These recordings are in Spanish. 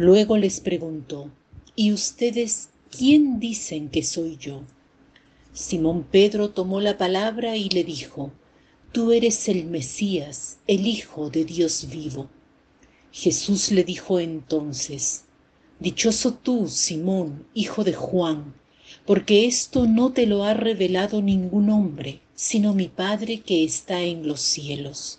Luego les preguntó, ¿y ustedes quién dicen que soy yo? Simón Pedro tomó la palabra y le dijo, Tú eres el Mesías, el Hijo de Dios vivo. Jesús le dijo entonces, Dichoso tú, Simón, hijo de Juan, porque esto no te lo ha revelado ningún hombre, sino mi Padre que está en los cielos.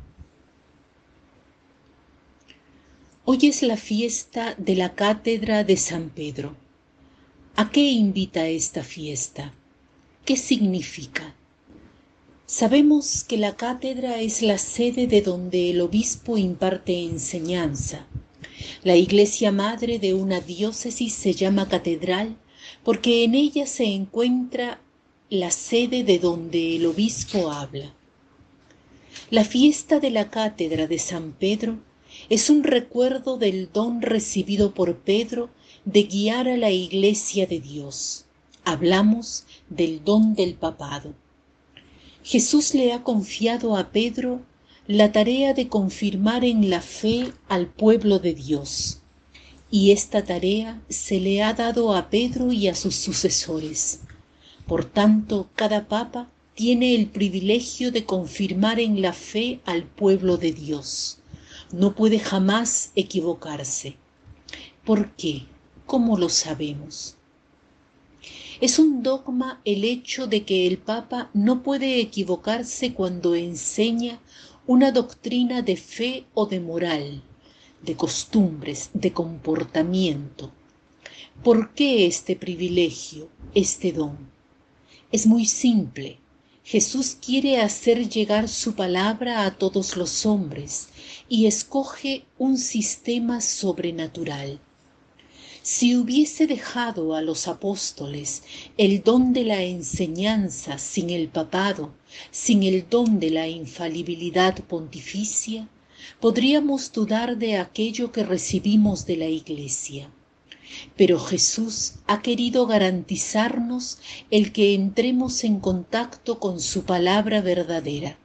Hoy es la fiesta de la cátedra de San Pedro. ¿A qué invita esta fiesta? ¿Qué significa? Sabemos que la cátedra es la sede de donde el obispo imparte enseñanza. La iglesia madre de una diócesis se llama catedral porque en ella se encuentra la sede de donde el obispo habla. La fiesta de la cátedra de San Pedro es un recuerdo del don recibido por Pedro de guiar a la iglesia de Dios. Hablamos del don del papado. Jesús le ha confiado a Pedro la tarea de confirmar en la fe al pueblo de Dios. Y esta tarea se le ha dado a Pedro y a sus sucesores. Por tanto, cada papa tiene el privilegio de confirmar en la fe al pueblo de Dios no puede jamás equivocarse. ¿Por qué? ¿Cómo lo sabemos? Es un dogma el hecho de que el Papa no puede equivocarse cuando enseña una doctrina de fe o de moral, de costumbres, de comportamiento. ¿Por qué este privilegio, este don? Es muy simple. Jesús quiere hacer llegar su palabra a todos los hombres y escoge un sistema sobrenatural. Si hubiese dejado a los apóstoles el don de la enseñanza sin el papado, sin el don de la infalibilidad pontificia, podríamos dudar de aquello que recibimos de la Iglesia. Pero Jesús ha querido garantizarnos el que entremos en contacto con su palabra verdadera.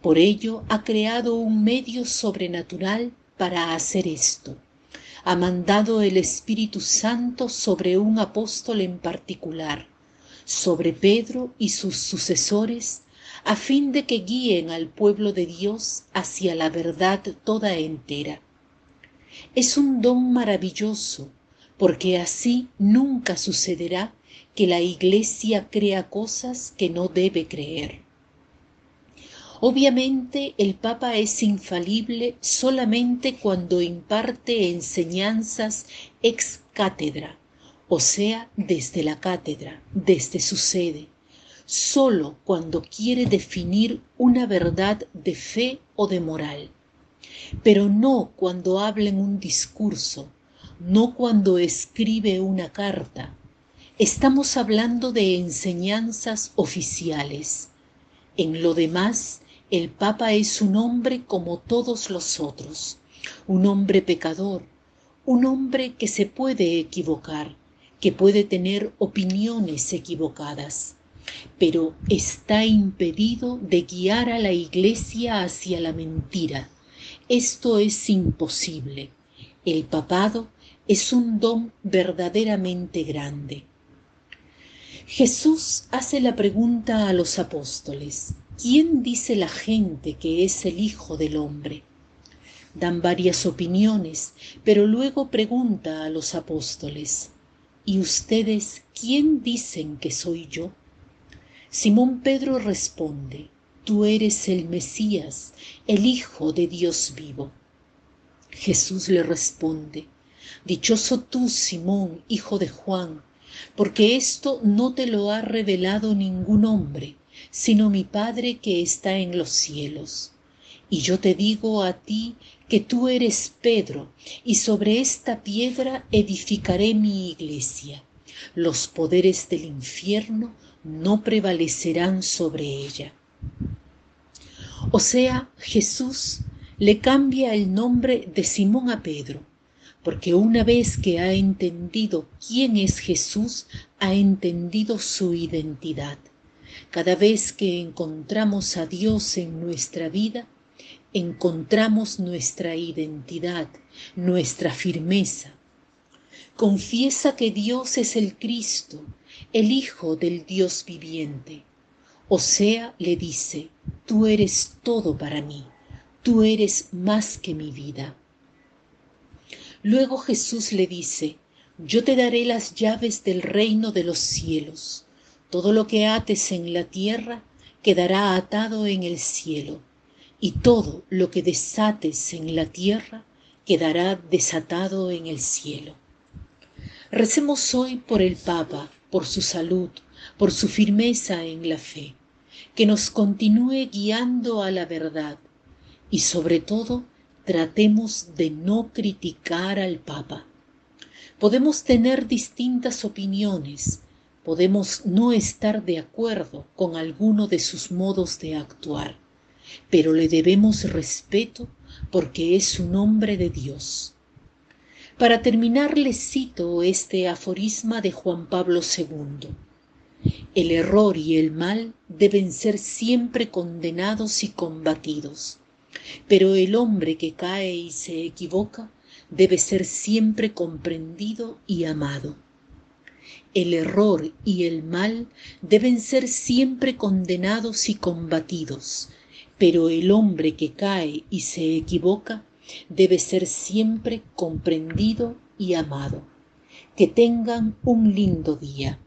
Por ello ha creado un medio sobrenatural para hacer esto. Ha mandado el Espíritu Santo sobre un apóstol en particular, sobre Pedro y sus sucesores, a fin de que guíen al pueblo de Dios hacia la verdad toda entera. Es un don maravilloso porque así nunca sucederá que la Iglesia crea cosas que no debe creer. Obviamente el Papa es infalible solamente cuando imparte enseñanzas ex cátedra, o sea, desde la cátedra, desde su sede, solo cuando quiere definir una verdad de fe o de moral, pero no cuando habla en un discurso, no cuando escribe una carta. Estamos hablando de enseñanzas oficiales. En lo demás, el Papa es un hombre como todos los otros, un hombre pecador, un hombre que se puede equivocar, que puede tener opiniones equivocadas, pero está impedido de guiar a la Iglesia hacia la mentira. Esto es imposible. El papado es un don verdaderamente grande. Jesús hace la pregunta a los apóstoles, ¿quién dice la gente que es el Hijo del Hombre? Dan varias opiniones, pero luego pregunta a los apóstoles, ¿y ustedes quién dicen que soy yo? Simón Pedro responde, tú eres el Mesías, el Hijo de Dios vivo. Jesús le responde, Dichoso tú, Simón, hijo de Juan, porque esto no te lo ha revelado ningún hombre, sino mi Padre que está en los cielos. Y yo te digo a ti que tú eres Pedro, y sobre esta piedra edificaré mi iglesia. Los poderes del infierno no prevalecerán sobre ella. O sea, Jesús le cambia el nombre de Simón a Pedro, porque una vez que ha entendido quién es Jesús, ha entendido su identidad. Cada vez que encontramos a Dios en nuestra vida, encontramos nuestra identidad, nuestra firmeza. Confiesa que Dios es el Cristo, el Hijo del Dios viviente. O sea, le dice, tú eres todo para mí tú eres más que mi vida. Luego Jesús le dice, yo te daré las llaves del reino de los cielos. Todo lo que ates en la tierra quedará atado en el cielo, y todo lo que desates en la tierra quedará desatado en el cielo. Recemos hoy por el Papa, por su salud, por su firmeza en la fe, que nos continúe guiando a la verdad, y sobre todo tratemos de no criticar al Papa. Podemos tener distintas opiniones, podemos no estar de acuerdo con alguno de sus modos de actuar, pero le debemos respeto porque es un hombre de Dios. Para terminar les cito este aforisma de Juan Pablo II. El error y el mal deben ser siempre condenados y combatidos pero el hombre que cae y se equivoca debe ser siempre comprendido y amado. El error y el mal deben ser siempre condenados y combatidos, pero el hombre que cae y se equivoca debe ser siempre comprendido y amado. Que tengan un lindo día.